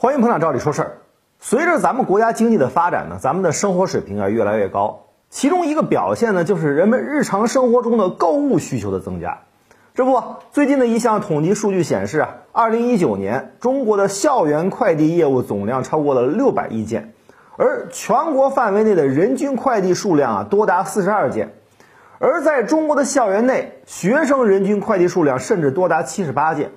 欢迎捧场，照理说事儿。随着咱们国家经济的发展呢，咱们的生活水平啊越来越高。其中一个表现呢，就是人们日常生活中的购物需求的增加。这不，最近的一项统计数据显示啊，二零一九年中国的校园快递业务总量超过了六百亿件，而全国范围内的人均快递数量啊多达四十二件。而在中国的校园内，学生人均快递数量甚至多达七十八件。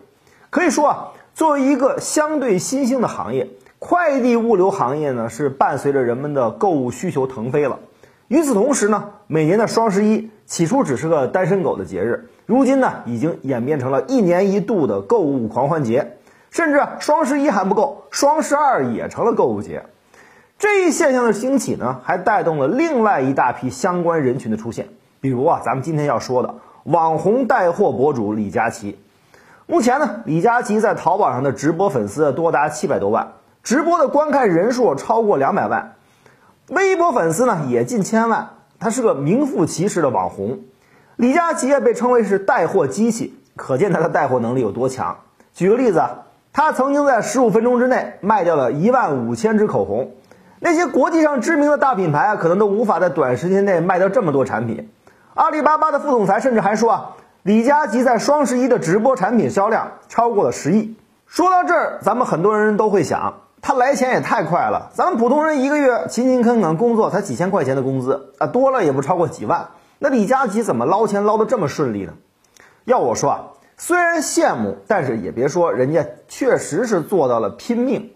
可以说啊，作为一个相对新兴的行业，快递物流行业呢是伴随着人们的购物需求腾飞了。与此同时呢，每年的双十一起初只是个单身狗的节日，如今呢已经演变成了一年一度的购物狂欢节，甚至双十一还不够，双十二也成了购物节。这一现象的兴起呢，还带动了另外一大批相关人群的出现。比如啊，咱们今天要说的网红带货博主李佳琦。目前呢，李佳琦在淘宝上的直播粉丝多达七百多万，直播的观看人数超过两百万，微博粉丝呢也近千万。他是个名副其实的网红。李佳琦也被称为是带货机器，可见他的带货能力有多强。举个例子啊，他曾经在十五分钟之内卖掉了一万五千支口红，那些国际上知名的大品牌啊，可能都无法在短时间内卖掉这么多产品。阿里巴巴的副总裁甚至还说啊，李佳琦在双十一的直播产品销量超过了十亿。说到这儿，咱们很多人都会想，他来钱也太快了。咱们普通人一个月勤勤恳恳工作才几千块钱的工资啊，多了也不超过几万。那李佳琦怎么捞钱捞得这么顺利呢？要我说啊，虽然羡慕，但是也别说人家确实是做到了拼命。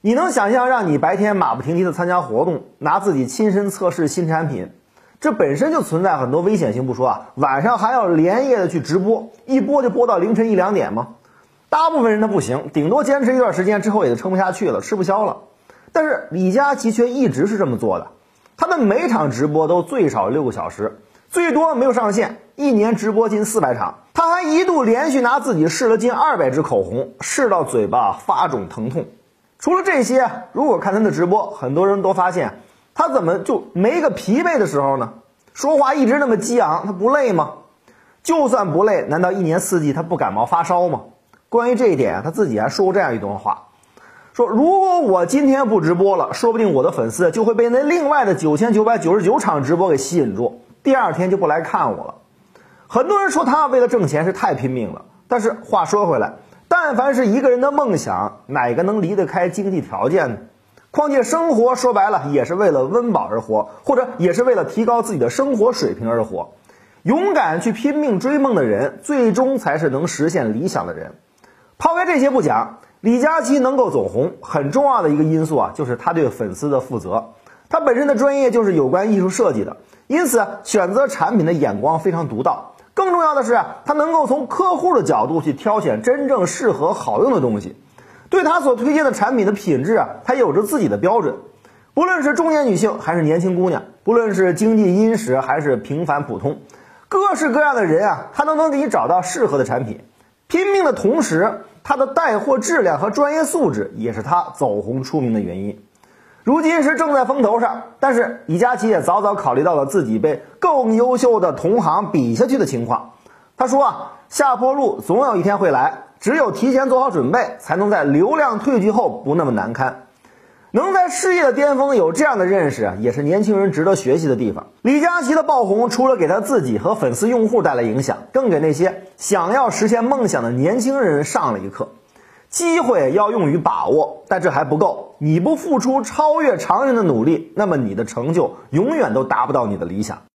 你能想象让你白天马不停蹄的参加活动，拿自己亲身测试新产品？这本身就存在很多危险性不说啊，晚上还要连夜的去直播，一播就播到凌晨一两点吗？大部分人他不行，顶多坚持一段时间之后也就撑不下去了，吃不消了。但是李佳琦却一直是这么做的，他的每场直播都最少六个小时，最多没有上限，一年直播近四百场。他还一度连续拿自己试了近二百支口红，试到嘴巴发肿疼痛。除了这些，如果看他的直播，很多人都发现。他怎么就没个疲惫的时候呢？说话一直那么激昂，他不累吗？就算不累，难道一年四季他不感冒发烧吗？关于这一点，他自己还说过这样一段话：说如果我今天不直播了，说不定我的粉丝就会被那另外的九千九百九十九场直播给吸引住，第二天就不来看我了。很多人说他为了挣钱是太拼命了，但是话说回来，但凡是一个人的梦想，哪个能离得开经济条件呢？况且生活说白了也是为了温饱而活，或者也是为了提高自己的生活水平而活。勇敢去拼命追梦的人，最终才是能实现理想的人。抛开这些不讲，李佳琦能够走红，很重要的一个因素啊，就是他对粉丝的负责。他本身的专业就是有关艺术设计的，因此选择产品的眼光非常独到。更重要的是，他能够从客户的角度去挑选真正适合好用的东西。对他所推荐的产品的品质啊，他有着自己的标准。不论是中年女性还是年轻姑娘，不论是经济殷实还是平凡普通，各式各样的人啊，他都能给你找到适合的产品。拼命的同时，他的带货质量和专业素质也是他走红出名的原因。如今是正在风头上，但是李佳琦也早早考虑到了自己被更优秀的同行比下去的情况。他说啊，下坡路总有一天会来。只有提前做好准备，才能在流量退去后不那么难堪。能在事业的巅峰有这样的认识，也是年轻人值得学习的地方。李佳琦的爆红，除了给他自己和粉丝用户带来影响，更给那些想要实现梦想的年轻人上了一课：机会要用于把握，但这还不够。你不付出超越常人的努力，那么你的成就永远都达不到你的理想。